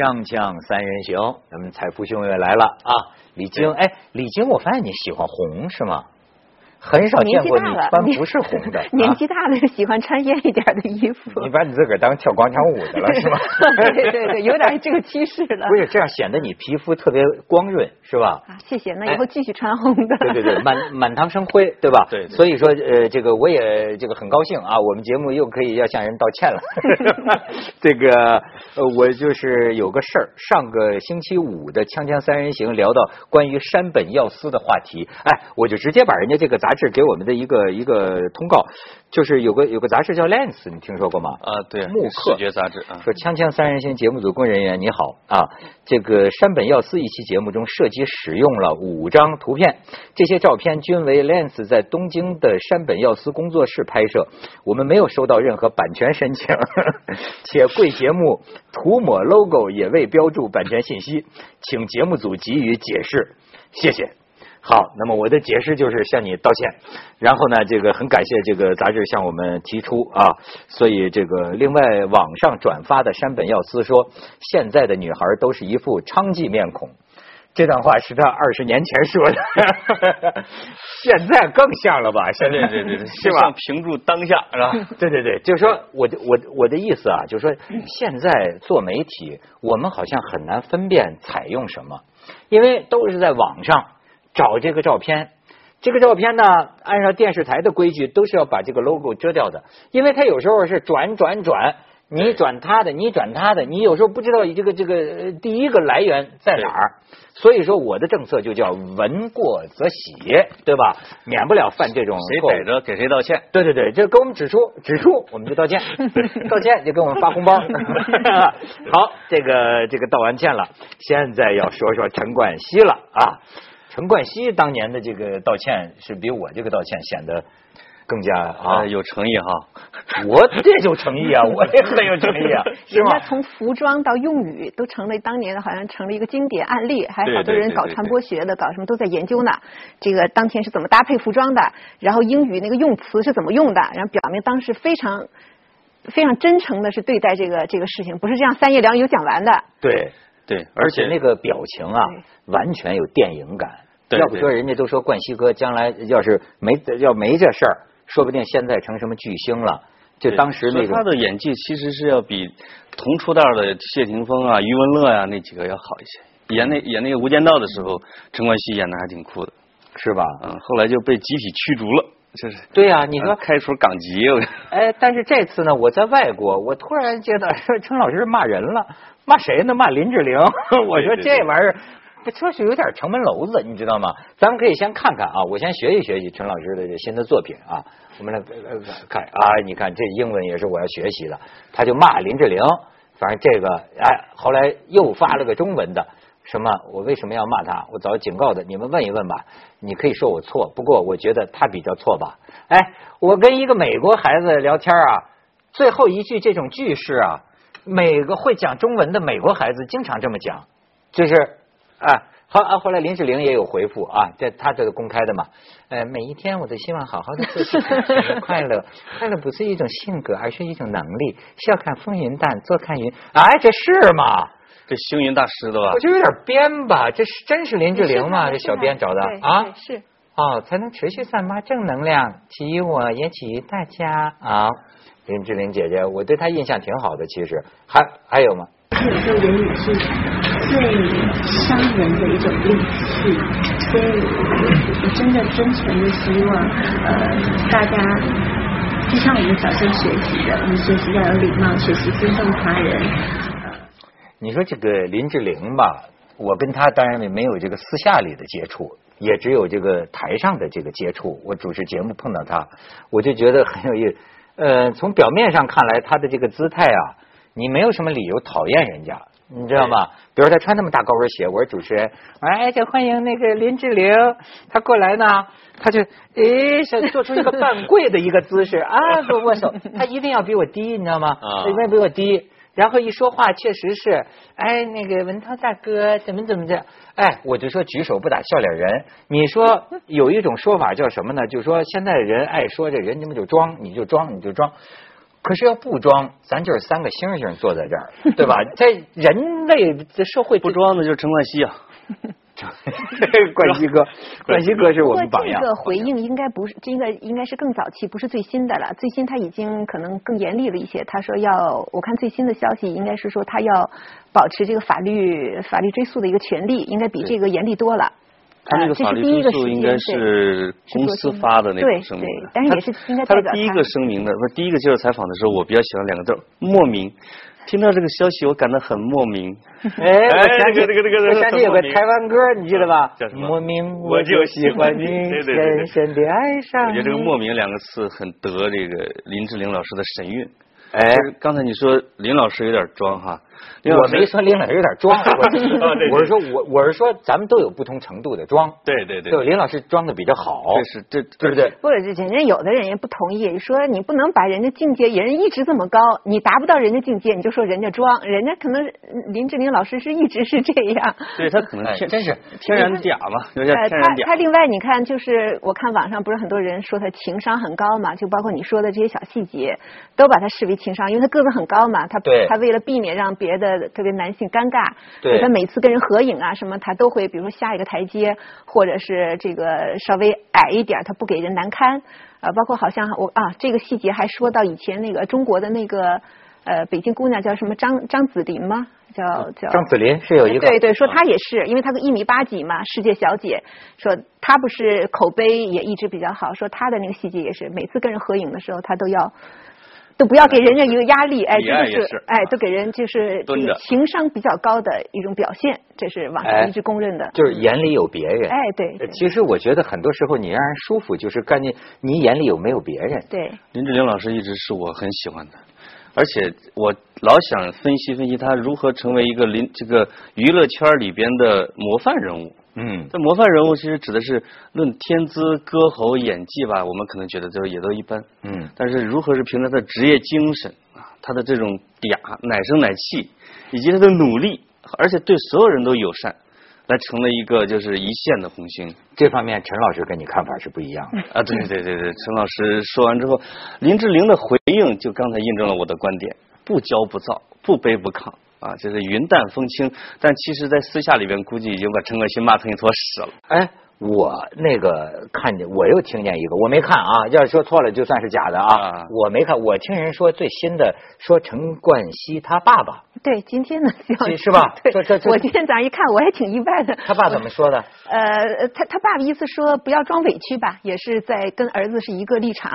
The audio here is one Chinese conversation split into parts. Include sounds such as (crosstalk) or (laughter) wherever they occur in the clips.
锵锵三人行，咱们财富兄也来了啊！李菁，哎，李菁，我发现你喜欢红是吗？很少见过你穿不是红的，(laughs) 年纪大了喜欢穿艳一点的衣服。你把你自个儿当跳广场舞的了 (laughs) 是吗？对对对，有点这个趋势了。(laughs) 不是这样显得你皮肤特别光润是吧？啊，谢谢，那以后继续穿红的。对对对，满满堂生辉，对吧？对。所以说呃，这个我也这个很高兴啊，我们节目又可以要向人道歉了。这个呃，我就是有个事儿，上个星期五的《锵锵三人行》聊到关于山本耀司的话题，哎，我就直接把人家这个杂。杂志给我们的一个一个通告，就是有个有个杂志叫《Lens》，你听说过吗？啊，对，木视觉杂志啊。说《锵锵三人行》节目组工作人员你好啊，这个山本耀司一期节目中涉及使用了五张图片，这些照片均为 Lens 在东京的山本耀司工作室拍摄，我们没有收到任何版权申请，(laughs) 且贵节目涂抹 logo 也未标注版权信息，请节目组给予解释，谢谢。好，那么我的解释就是向你道歉，然后呢，这个很感谢这个杂志向我们提出啊，所以这个另外网上转发的山本耀司说，现在的女孩都是一副娼妓面孔，这段话是他二十年前说的，(laughs) 现在更像了吧？现在对对对，是吧？评注当下是吧？(laughs) 对对对，就是说我我我的意思啊，就是说现在做媒体，我们好像很难分辨采用什么，因为都是在网上。找这个照片，这个照片呢，按照电视台的规矩，都是要把这个 logo 遮掉的，因为它有时候是转转转，你转他的，你转他的，你有时候不知道这个这个第一个来源在哪儿，所以说我的政策就叫闻过则喜，对吧？免不了犯这种谁逮着给谁道歉，对对对，就给我们指出 (laughs) 指出，我们就道歉，(laughs) 道歉就给我们发红包。(laughs) 好，这个这个道完歉了，现在要说说陈冠希了啊。陈冠希当年的这个道歉是比我这个道歉显得更加啊有诚意哈，(laughs) 我这有诚意啊，我也很有诚意啊，(laughs) 是吗？从服装到用语都成了当年的好像成了一个经典案例，还好多人搞传播学的，搞什么都在研究呢。这个当天是怎么搭配服装的？然后英语那个用词是怎么用的？然后表明当时非常非常真诚的是对待这个这个事情，不是这样三言两语讲完的。对。对，而且那个表情啊，完全有电影感。要不说人家都说冠希哥将来要是没要没这事儿，说不定现在成什么巨星了。就当时那个他的演技其实是要比同出道的谢霆锋啊、余文乐呀那几个要好一些。演那演那个《无间道》的时候，陈冠希演的还挺酷的，是吧？嗯，后来就被集体驱逐了，就是对呀，你说开除港籍。(laughs) 哎，但是这次呢，我在外国，我突然觉得陈老师骂人了。骂谁呢？骂林志玲。我说这玩意儿，这确实有点城门楼子，你知道吗？咱们可以先看看啊，我先学习学习陈老师的这新的作品啊。我们来看啊，你看这英文也是我要学习的。他就骂林志玲，反正这个哎，后来又发了个中文的，什么我为什么要骂他？我早警告的，你们问一问吧。你可以说我错，不过我觉得他比较错吧。哎，我跟一个美国孩子聊天啊，最后一句这种句式啊。每个会讲中文的美国孩子经常这么讲，就是啊，好啊，后来林志玲也有回复啊，这他这个公开的嘛，呃，每一天我都希望好好的做事情，(laughs) 快乐，快乐不是一种性格，而是一种能力。笑看风云淡，坐看云，哎，这是吗？这星云大师的吧？我觉得有点编吧，这是真是林志玲吗？这小编找的啊？是哦，才能持续散发正能量，给予我也给予大家啊。林志玲姐姐，我对她印象挺好的。其实还还有吗？有时候言语是最伤人的一种利器，所以我真的真诚的希望，呃，大家就像我们早先学习的，我们学习要有礼貌，学习尊重他人。你说这个林志玲吧，我跟她当然也没有这个私下里的接触，也只有这个台上的这个接触。我主持节目碰到她，我就觉得很有意思。呃，从表面上看来，她的这个姿态啊，你没有什么理由讨厌人家，你知道吗？比如他穿那么大高跟鞋，我说主持人，哎，就欢迎那个林志玲，她过来呢，她就哎，想做出一个半跪 (laughs) 的一个姿势啊，不握手，她一定要比我低，你知道吗？一定要比我低。然后一说话，确实是，哎，那个文涛大哥怎么怎么着，哎，我就说举手不打笑脸人。你说 (laughs) 有一种说法叫什么呢？就是说现在人爱说这人，你们就装，你就装，你就装。可是要不装，咱就是三个星星坐在这儿，对吧？(laughs) 在人类的社会不装的就是陈冠希啊。(laughs) (laughs) 冠希哥，冠希哥是我们榜样。这个回应应该不是，这个应该是更早期，不是最新的了。最新他已经可能更严厉了一些。他说要，我看最新的消息应该是说他要保持这个法律法律追诉的一个权利，应该比这个严厉多了。他那个法律追诉应该是公司发的那个声明，但是也是应该他的第一个声明的，不是第一个接受采访的时候，我比较喜欢两个字莫名。听到这个消息，我感到很莫名。(laughs) 哎，这个这个这个，我想起有个台湾歌，你记得吧？叫什么？莫名我就喜欢你，深深的爱上。我觉得这个“莫名”两个字很得这个林志玲老师的神韵。哎，刚才你说林老师有点装哈。(laughs) 我没说林老师有点装，(laughs) 我是说，我我是说，咱们都有不同程度的装。对对对，就林老师装的比较好。这是这对不对？不是，人家有的人也不同意，说你不能把人家境界，人一直这么高，你达不到人家境界，你就说人家装，人家可能林志玲老师是一直是这样。对他可能真是 (laughs) 天然假嘛，有点天然假。他另外你看，就是我看网上不是很多人说他情商很高嘛，就包括你说的这些小细节，都把他视为情商，因为他个子很高嘛，他他为了避免让别的特别男性。尴尬，他每次跟人合影啊什么，他都会比如说下一个台阶，或者是这个稍微矮一点，他不给人难堪啊。包括好像我啊，这个细节还说到以前那个中国的那个呃北京姑娘叫什么张张子林吗？叫叫张子林是有一个对对，说她也是，因为她个一米八几嘛，世界小姐，说她不是口碑也一直比较好，说她的那个细节也是，每次跟人合影的时候，她都要。都不要给人家一个压力，哎，这就是哎，都给人就是情商比较高的一种表现，这是网上一直公认的。就是眼里有别人，哎，对。其实我觉得很多时候你让人舒服，就是看你你眼里有没有别人。对。林志玲老师一直是我很喜欢的，而且我老想分析分析他如何成为一个林这个娱乐圈里边的模范人物。嗯，这模范人物其实指的是论天资、歌喉、演技吧，我们可能觉得就也都一般。嗯，但是如何是凭着他的职业精神啊，他的这种嗲、奶声奶气，以及他的努力，而且对所有人都友善，来成了一个就是一线的红星。这方面陈老师跟你看法是不一样的啊。对对对对，陈老师说完之后，林志玲的回应就刚才印证了我的观点：不骄不躁，不卑不亢。啊，就是云淡风轻，但其实，在私下里边，估计已经把陈可辛骂成一坨屎了。哎，我那个看见，我又听见一个，我没看啊，要是说错了，就算是假的啊。我没看，我听人说最新的，说陈冠希他爸爸。对，今天的消息是吧？(laughs) 对，我今天早上一看，我还挺意外的。他爸怎么说的？(laughs) 呃，他他爸爸意思说不要装委屈吧，也是在跟儿子是一个立场。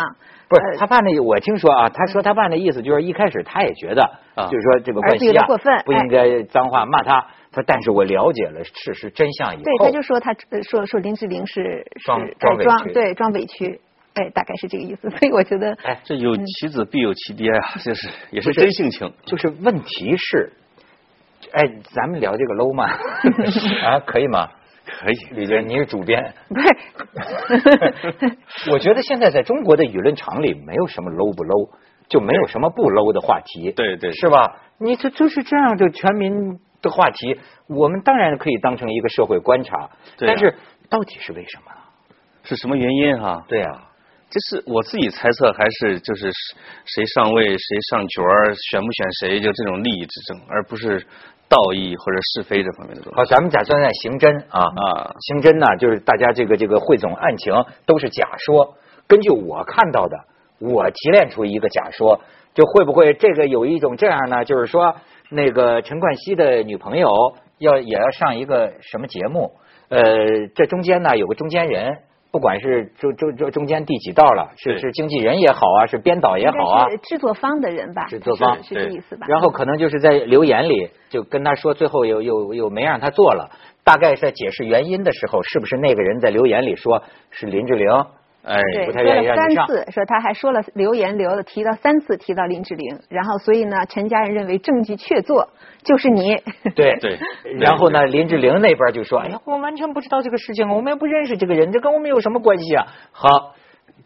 不是他爸那，我听说啊，他说他爸那意思就是一开始他也觉得，就是说这个儿子有点过分，不应该脏话骂他。他但是我了解了事实真相以后，对，他就说他说说林志玲是装装委屈，对，装委屈，哎，大概是这个意思。所以我觉得，哎，这有其子必有其爹啊，就是也是真性情。就是问题是，哎，咱们聊这个 low 吗？(laughs) 啊，可以吗？可以，李娟，你是主编。(laughs) 不是，我觉得现在在中国的舆论场里，没有什么 low 不 low，就没有什么不 low 的话题。对对，是吧？你这就是这样就全民的话题，我们当然可以当成一个社会观察。但是到底是为什么？是什么原因哈？对啊，这是我自己猜测，还是就是谁上位谁上角选不选谁，就这种利益之争，而不是。道义或者是非这方面的东西。好，咱们假装在刑侦啊啊，刑侦呢，就是大家这个这个汇总案情都是假说。根据我看到的，我提炼出一个假说，就会不会这个有一种这样呢？就是说，那个陈冠希的女朋友要也要上一个什么节目？呃，这中间呢有个中间人。不管是中中中中间第几道了，是是经纪人也好啊，是编导也好啊，制作方的人吧，制作方是这意思吧？然后可能就是在留言里就跟他说，最后又又又没让他做了，大概在解释原因的时候，是不是那个人在留言里说是林志玲？哎，对，说了三次，说他还说了留言留了提到三次提到林志玲，然后所以呢，陈家人认为证据确凿，就是你。对 (laughs) 对，然后呢，林志玲那边就说：“哎呀，我完全不知道这个事情，我们也不认识这个人，这跟我们有什么关系啊？”好，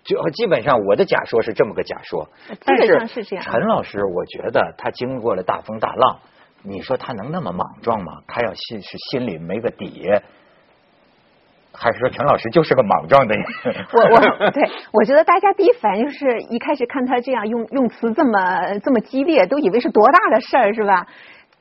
就基本上我的假说是这么个假说，基本上是这样。陈老师，我觉得他经过了大风大浪，你说他能那么莽撞吗？他要心是心里没个底。还是说陈老师就是个莽撞的人？(laughs) 我我对，我觉得大家第一反应就是一开始看他这样用用词这么这么激烈，都以为是多大的事儿是吧？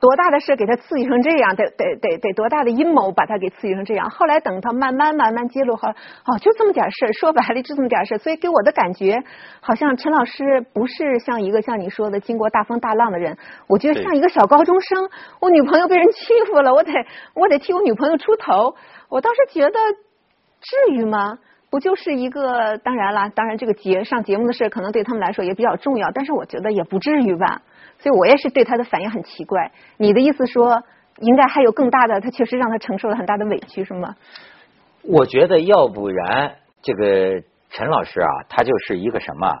多大的事给他刺激成这样？得得得得多大的阴谋把他给刺激成这样？后来等他慢慢慢慢揭露，后哦就这么点事儿，说白了就这么点事儿，所以给我的感觉好像陈老师不是像一个像你说的经过大风大浪的人，我觉得像一个小高中生。我女朋友被人欺负了，我得我得替我女朋友出头。我倒是觉得至于吗？不就是一个当然了，当然这个节上节目的事可能对他们来说也比较重要，但是我觉得也不至于吧。所以我也是对他的反应很奇怪。你的意思说，应该还有更大的，他确实让他承受了很大的委屈，是吗？我觉得要不然，这个陈老师啊，他就是一个什么？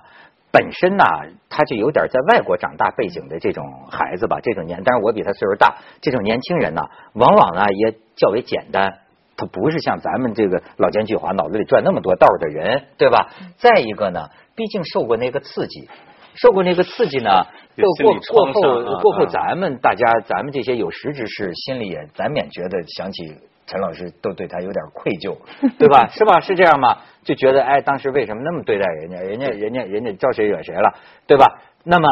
本身呢，他就有点在外国长大背景的这种孩子吧，这种年，但是我比他岁数大，这种年轻人呢，往往呢也较为简单，他不是像咱们这个老奸巨猾、脑子里转那么多道的人，对吧？再一个呢，毕竟受过那个刺激。受过那个刺激呢，过过后过后，咱们大家咱们这些有识之士心里也难免觉得想起陈老师都对他有点愧疚，(laughs) 对吧？是吧？是这样吗？就觉得哎，当时为什么那么对待人家？人家人家人家招谁惹谁了，对吧？那么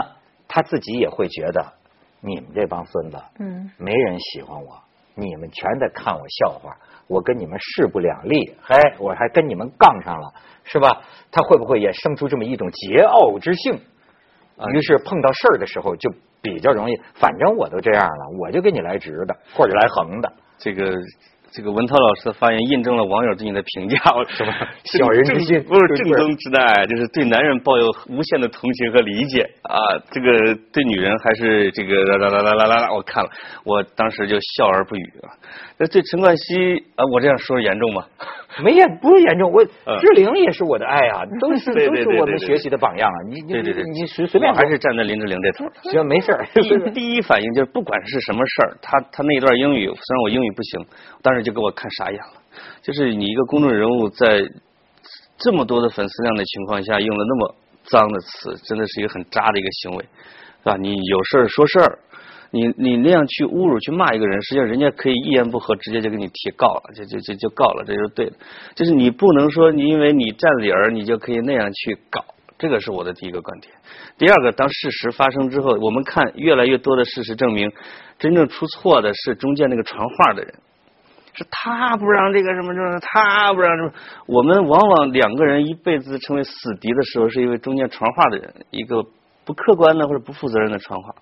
他自己也会觉得你们这帮孙子，嗯，没人喜欢我，你们全在看我笑话，我跟你们势不两立，嘿，我还跟你们杠上了，是吧？他会不会也生出这么一种桀骜之性？于是碰到事儿的时候就比较容易，反正我都这样了，我就给你来直的，或者来横的。这个这个文涛老师的发言印证了网友对你的评价，(laughs) 是吧？小人之心不是正宗之爱，就是对男人抱有无限的同情和理解啊。这个对女人还是这个啦啦啦啦啦啦，我看了，我当时就笑而不语啊。那对陈冠希啊，我这样说严重吗？没严，不是严重。我志玲也是我的爱啊，都是 (laughs) 都是我们学习的榜样啊。你你你随随便，还是站在林志玲这头。行，没事。第第一反应就是，不管是什么事儿，他他那段英语，虽然我英语不行，当时就给我看傻眼了。就是你一个公众人物，在这么多的粉丝量的情况下，用了那么脏的词，真的是一个很渣的一个行为，是吧？你有事儿说事儿。你你那样去侮辱去骂一个人，实际上人家可以一言不合直接就给你提告了，就就就就告了，这就对了。就是你不能说你因为你占理儿，你就可以那样去搞，这个是我的第一个观点。第二个，当事实发生之后，我们看越来越多的事实证明，真正出错的是中间那个传话的人，是他不让这个什么什么，他不让什么。我们往往两个人一辈子成为死敌的时候，是因为中间传话的人一个不客观的或者不负责任的传话。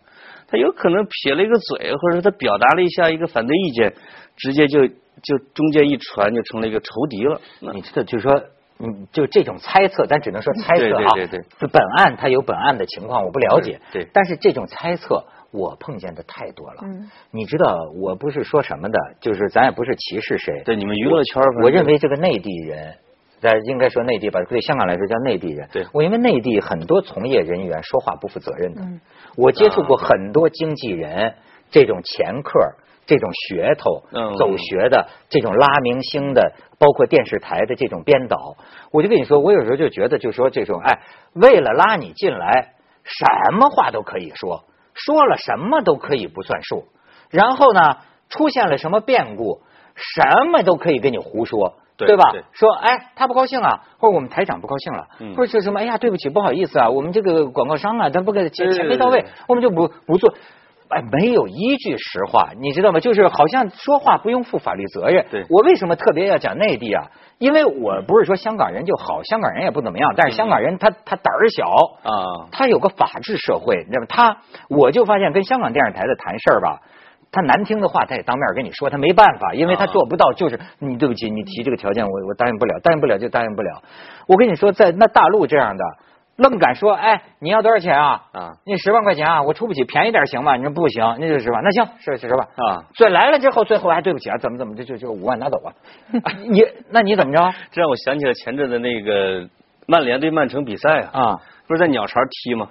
他有可能撇了一个嘴，或者说他表达了一下一个反对意见，直接就就中间一传就成了一个仇敌了。你知道，就是说，嗯，就这种猜测，咱只能说猜测啊。对对对。本案他有本案的情况，我不了解。对。但是这种猜测，我碰见的太多了。嗯。你知道，我不是说什么的，就是咱也不是歧视谁。对你们娱乐圈，我认为这个内地人。在应该说内地吧，对香港来说叫内地人。对，我因为内地很多从业人员说话不负责任的，我接触过很多经纪人，这种掮客、这种噱头、走穴的、这种拉明星的，包括电视台的这种编导，我就跟你说，我有时候就觉得，就说这种，哎，为了拉你进来，什么话都可以说，说了什么都可以不算数，然后呢，出现了什么变故，什么都可以跟你胡说。对吧？说哎，他不高兴啊，或者我们台长不高兴了，或者是什么？哎呀，对不起，不好意思啊，我们这个广告商啊，他不给钱钱没到位，我们就不不做。哎，没有一句实话，你知道吗？就是好像说话不用负法律责任。对，我为什么特别要讲内地啊？因为我不是说香港人就好，香港人也不怎么样，但是香港人他他胆儿小啊，他有个法治社会，你知道吗？他我就发现跟香港电视台的谈事儿吧。他难听的话，他也当面跟你说，他没办法，因为他做不到。就是你对不起，你提这个条件，我我答应不了，答应不了就答应不了。我跟你说，在那大陆这样的，愣敢说，哎，你要多少钱啊？啊，那十万块钱啊，我出不起，便宜点行吗？你说不行，那就十万。那行，是是十万啊。所以来了之后，最后还对不起啊，怎么怎么的，就就五万拿走吧。(laughs) 你那你怎么着？这让我想起了前阵子那个曼联对曼城比赛啊，啊，不是在鸟巢踢吗？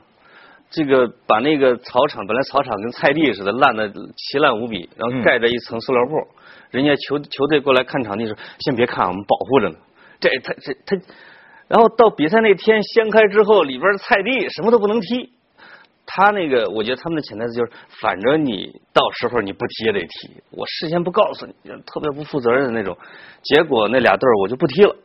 这个把那个草场本来草场跟菜地似的烂的奇烂无比，然后盖着一层塑料布，人家球球队过来看场地时，先别看，我们保护着呢。这他这他，然后到比赛那天掀开之后，里边的菜地什么都不能踢，他那个，我觉得他们的潜台词就是，反正你到时候你不踢也得踢，我事先不告诉你，特别不负责任的那种。结果那俩队我就不踢了，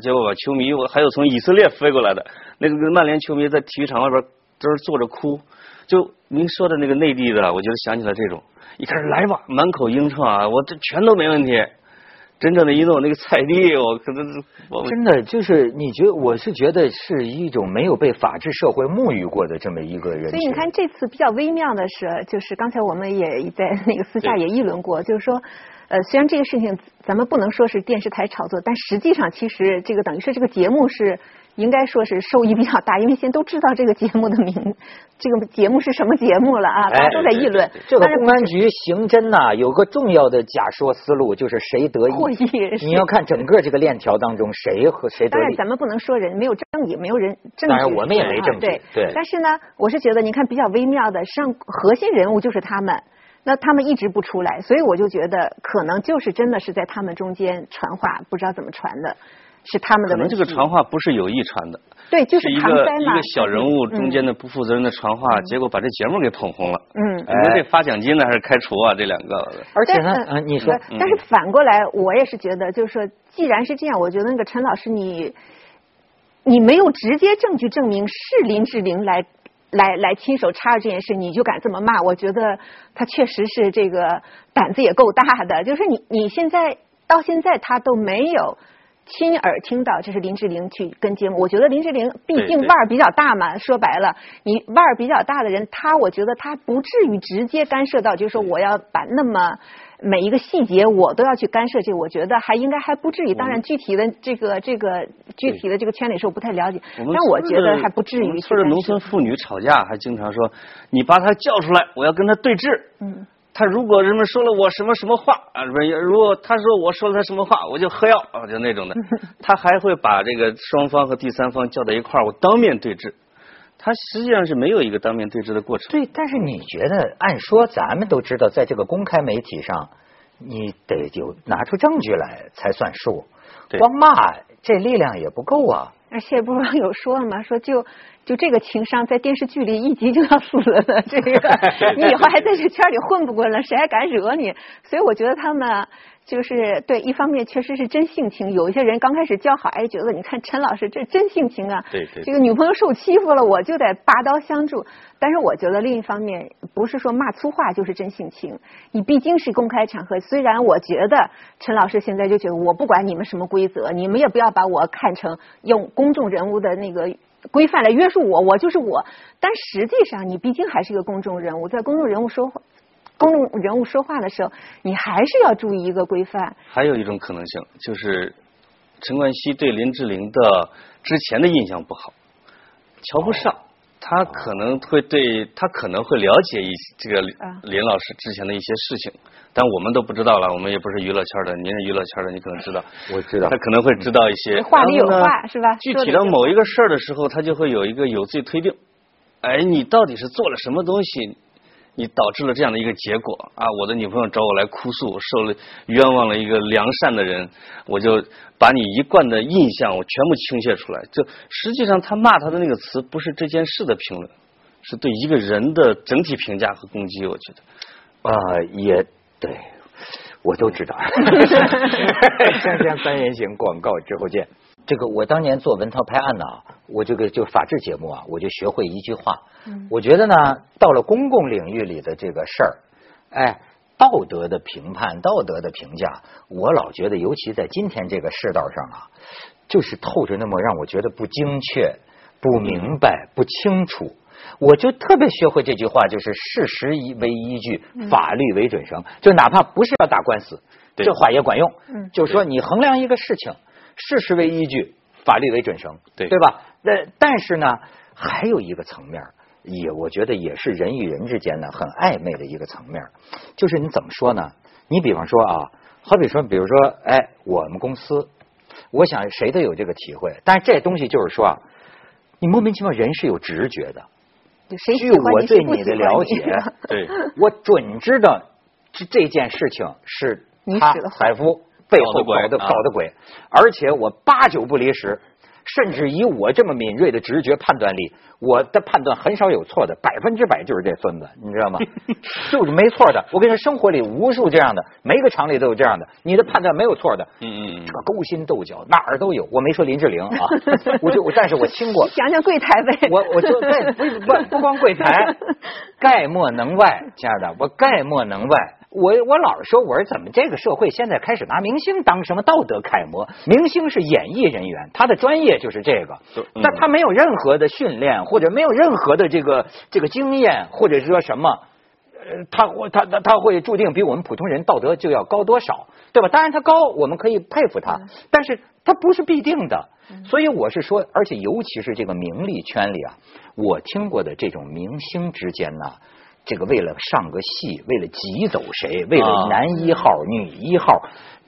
结果把球迷我还有从以色列飞过来的那个曼联球迷在体育场外边都是坐着哭。就您说的那个内地的，我觉得想起来这种，一开始来吧，满口应承啊，我这全都没问题。真正的一弄那个菜地，我可能是真的就是你觉得我是觉得是一种没有被法治社会沐浴过的这么一个人。所以你看这次比较微妙的是，就是刚才我们也在那个私下也议论过，就是说，呃，虽然这个事情咱们不能说是电视台炒作，但实际上其实这个等于是这个节目是。应该说是受益比较大，因为现在都知道这个节目的名，这个节目是什么节目了啊？大家都在议论。这个公安局刑侦呐，有个重要的假说思路，就是谁得益。你要看整个这个链条当中，谁和谁得益。当然，咱们不能说人没有证据，没有人证据。当然，我们也没证据。对对。但是呢，我是觉得，你看比较微妙的，实际上核心人物就是他们，那他们一直不出来，所以我就觉得可能就是真的是在他们中间传话，不知道怎么传的。是他们的可能这个传话不是有意传的，对，就是一个一个小人物中间的不负责任的传话，结果把这节目给捧红了。嗯，你说这发奖金呢，还是开除啊？这两个。而且呢，嗯，你说，但是反过来，我也是觉得，就是说，既然是这样，我觉得那个陈老师，你你没有直接证据证明是林志玲来来来亲手插入这件事，你就敢这么骂？我觉得他确实是这个胆子也够大的。就是你你现在到现在他都没有。亲耳听到这是林志玲去跟节目，我觉得林志玲毕竟腕儿比较大嘛。说白了，你腕儿比较大的人，他我觉得他不至于直接干涉到，就是说我要把那么每一个细节我都要去干涉。这我觉得还应该还不至于。当然，具体的这个这个具体的这个圈里是我不太了解，但我觉得还不至于。村的农村妇女吵架还经常说：“你把他叫出来，我要跟他对峙。”嗯。他如果人们说了我什么什么话啊，不是，如果他说我说了他什么话，我就喝药啊，就那种的。(laughs) 他还会把这个双方和第三方叫到一块儿，我当面对质。他实际上是没有一个当面对质的过程。对，但是你觉得，按说咱们都知道，在这个公开媒体上，你得有拿出证据来才算数。光骂这力量也不够啊。而且不是有说了吗？说就。就这个情商，在电视剧里一集就要死了。这个 (laughs) 你以后还在这圈里混不混了？谁还敢惹你？所以我觉得他们就是对，一方面确实是真性情。有一些人刚开始交好，哎，觉得你看陈老师这真性情啊。对对。这个女朋友受欺负了，我就得拔刀相助。但是我觉得另一方面，不是说骂粗话就是真性情。你毕竟是公开场合，虽然我觉得陈老师现在就觉得我不管你们什么规则，你们也不要把我看成用公众人物的那个。规范来约束我，我就是我。但实际上，你毕竟还是一个公众人物，在公众人物说话、公众人物说话的时候，你还是要注意一个规范。还有一种可能性，就是陈冠希对林志玲的之前的印象不好，瞧不上。他可能会对他可能会了解一这个林老师之前的一些事情，但我们都不知道了。我们也不是娱乐圈的，您是娱乐圈的，你可能知道。(laughs) 我知道。他可能会知道一些。话里有话是吧？具体到某一个事儿的时候，他就会有一个有罪推定。哎，你到底是做了什么东西？你导致了这样的一个结果啊！我的女朋友找我来哭诉，受了冤枉了一个良善的人，我就把你一贯的印象我全部倾泻出来。就实际上他骂他的那个词不是这件事的评论，是对一个人的整体评价和攻击。我觉得啊，也对，我都知道。(laughs) 锵锵三人行广告之后见。这个我当年做文涛拍案呢，我这个就法制节目啊，我就学会一句话。我觉得呢，到了公共领域里的这个事儿，哎，道德的评判、道德的评价，我老觉得，尤其在今天这个世道上啊，就是透着那么让我觉得不精确、不明白、不清楚。我就特别学会这句话，就是事实为依据，法律为准绳。就哪怕不是要打官司，这话也管用。就是说，你衡量一个事情。事实为依据，法律为准绳，对对吧？那但是呢，还有一个层面，也我觉得也是人与人之间呢很暧昧的一个层面，就是你怎么说呢？你比方说啊，好比说，比如说，哎，我们公司，我想谁都有这个体会，但是这东西就是说啊，你莫名其妙人是有直觉的，据我对你的了解，(laughs) 对，我准知道这这件事情是他海夫。背后搞的搞的鬼，而且我八九不离十，甚至以我这么敏锐的直觉判断力，我的判断很少有错的，百分之百就是这孙子，你知道吗？(laughs) 就是没错的。我跟你说，生活里无数这样的，每个厂里都有这样的，你的判断没有错的。嗯嗯嗯。这个勾心斗角哪儿都有，我没说林志玲啊，(laughs) 我就但是我听过。想想柜台呗。我我就不不不光柜台，(laughs) 概莫能外，亲爱的，我概莫能外。我我老是说，我说怎么这个社会现在开始拿明星当什么道德楷模？明星是演艺人员，他的专业就是这个，但他没有任何的训练，或者没有任何的这个这个经验，或者是说什么，呃，他会他他他会注定比我们普通人道德就要高多少，对吧？当然他高，我们可以佩服他，但是他不是必定的。所以我是说，而且尤其是这个名利圈里啊，我听过的这种明星之间呢。这个为了上个戏，为了挤走谁，为了男一号、女一号，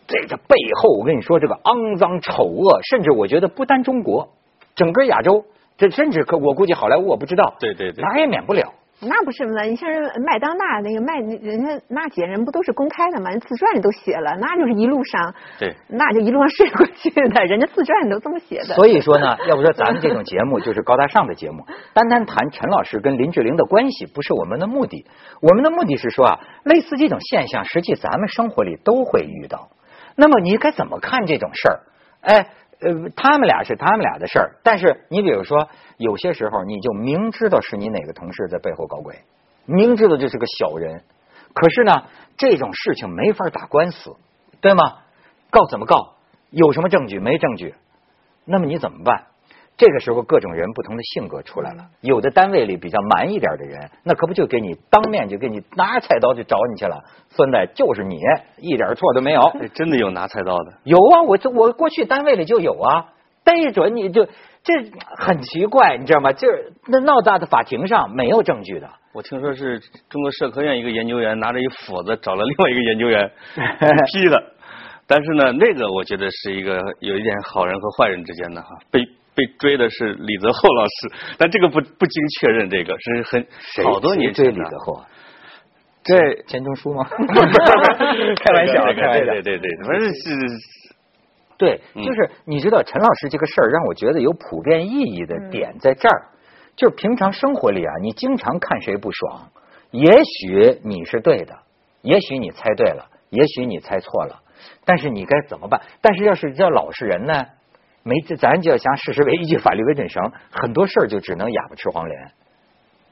这个背后我跟你说，这个肮脏丑恶，甚至我觉得不单中国，整个亚洲，这甚至可我估计好莱坞我不知道，对对对，哪也免不了。那不是嘛？你像麦当娜那个麦，人家娜姐人不都是公开的嘛？人自传里都写了，那就是一路上，对，(laughs) 那就一路上睡过去的，人家自传里都这么写的。所以说呢，要不说咱们这种节目就是高大上的节目，单单谈陈老师跟林志玲的关系不是我们的目的，我们的目的是说啊，类似这种现象，实际咱们生活里都会遇到。那么你该怎么看这种事儿？哎。呃，他们俩是他们俩的事儿，但是你比如说，有些时候你就明知道是你哪个同事在背后搞鬼，明知道这是个小人，可是呢，这种事情没法打官司，对吗？告怎么告？有什么证据？没证据，那么你怎么办？这个时候，各种人不同的性格出来了。有的单位里比较蛮一点的人，那可不就给你当面就给你拿菜刀就找你去了。孙子，就是你，一点错都没有。真的有拿菜刀的？有啊，我我过去单位里就有啊，逮准你就这很奇怪，你知道吗？就是那闹大的法庭上没有证据的。我听说是中国社科院一个研究员拿着一斧子找了另外一个研究员 (laughs) 劈的，但是呢，那个我觉得是一个有一点好人和坏人之间的哈被。被追的是李泽厚老师，但这个不不经确认，这个是很好多年追李泽厚，这钱钟书吗？(laughs) 开玩笑，开玩笑，对对对，反正是，对，就是你知道陈老师这个事儿让我觉得有普遍意义的点在这儿，就是平常生活里啊，你经常看谁不爽，也许你是对的，也许你猜对了，也许你猜错了，但是你该怎么办？但是要是叫老实人呢？没这，咱就要想事实为依据，法律为准绳，很多事儿就只能哑巴吃黄连。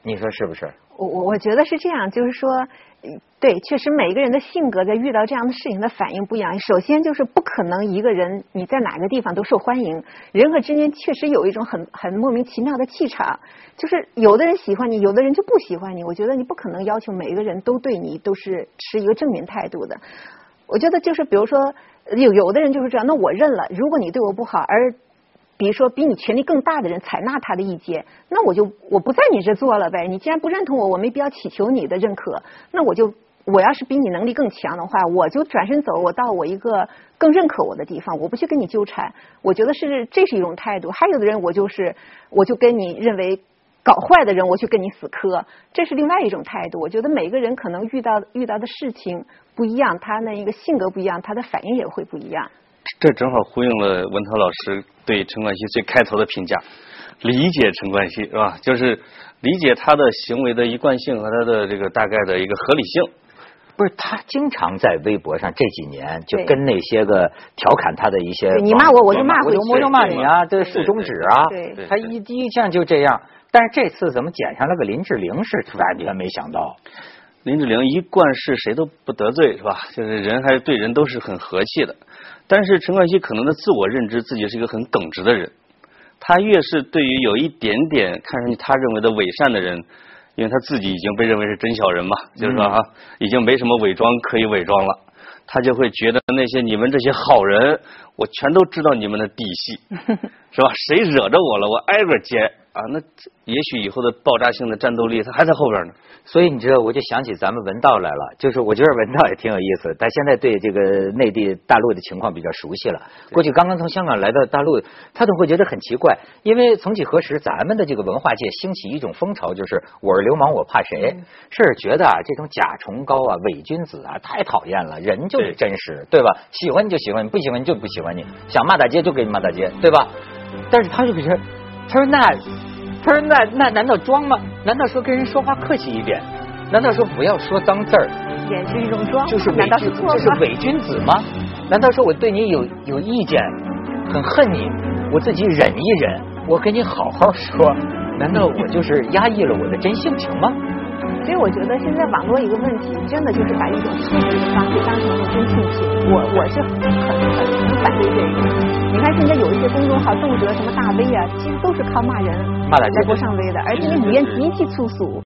你说是不是？我我我觉得是这样，就是说，对，确实每一个人的性格在遇到这样的事情的反应不一样。首先就是不可能一个人你在哪个地方都受欢迎，人和之间确实有一种很很莫名其妙的气场，就是有的人喜欢你，有的人就不喜欢你。我觉得你不可能要求每一个人都对你都是持一个正面态度的。我觉得就是比如说。有有的人就是这样，那我认了。如果你对我不好，而比如说比你权力更大的人采纳他的意见，那我就我不在你这做了呗。你既然不认同我，我没必要祈求你的认可。那我就我要是比你能力更强的话，我就转身走，我到我一个更认可我的地方，我不去跟你纠缠。我觉得是这是一种态度。还有的人，我就是我就跟你认为搞坏的人，我去跟你死磕，这是另外一种态度。我觉得每个人可能遇到遇到的事情。不一样，他那一个性格不一样，他的反应也会不一样。这正好呼应了文涛老师对陈冠希最开头的评价，理解陈冠希是吧？就是理解他的行为的一贯性和他的这个大概的一个合理性。不是他经常在微博上这几年就跟那些个调侃他的一些，你骂我我就骂回去，我就骂你啊，这竖中指啊，他一第一项就这样。但是这次怎么捡上了个林志玲是完全没想到。林志玲一贯是谁都不得罪是吧？就是人还是对人都是很和气的。但是陈冠希可能的自我认知自己是一个很耿直的人，他越是对于有一点点看上去他认为的伪善的人，因为他自己已经被认为是真小人嘛，就是说啊，已经没什么伪装可以伪装了，他就会觉得那些你们这些好人，我全都知道你们的底细，(laughs) 是吧？谁惹着我了，我挨个揭啊！那也许以后的爆炸性的战斗力，他还在后边呢。所以你知道，我就想起咱们文道来了。就是我觉得文道也挺有意思，他现在对这个内地大陆的情况比较熟悉了。过去刚刚从香港来到大陆，他总会觉得很奇怪，因为曾几何时，咱们的这个文化界兴起一种风潮，就是我是流氓，我怕谁？是觉得啊，这种假崇高啊、伪君子啊，太讨厌了。人就是真实，对吧？喜欢你就喜欢，不喜欢你就不喜欢。欢你，想骂大街就给你骂大街，对吧？但是他就给他，他说那，他说那那难道装吗？难道说跟人说话客气一点？难道说不要说脏字儿？也是一种装，就是伪君，就是伪君子吗？难道说我对你有有意见，很恨你，我自己忍一忍，我跟你好好说？难道我就是压抑了我的真性情吗？所以我觉得现在网络一个问题，真的就是把一种粗俗的方式当成了真性情。我我是很很很反对这个。你看现在有一些公众号，动辄什么大 V 啊，其实都是靠骂人来博上 V 的，而且那语言极其粗俗。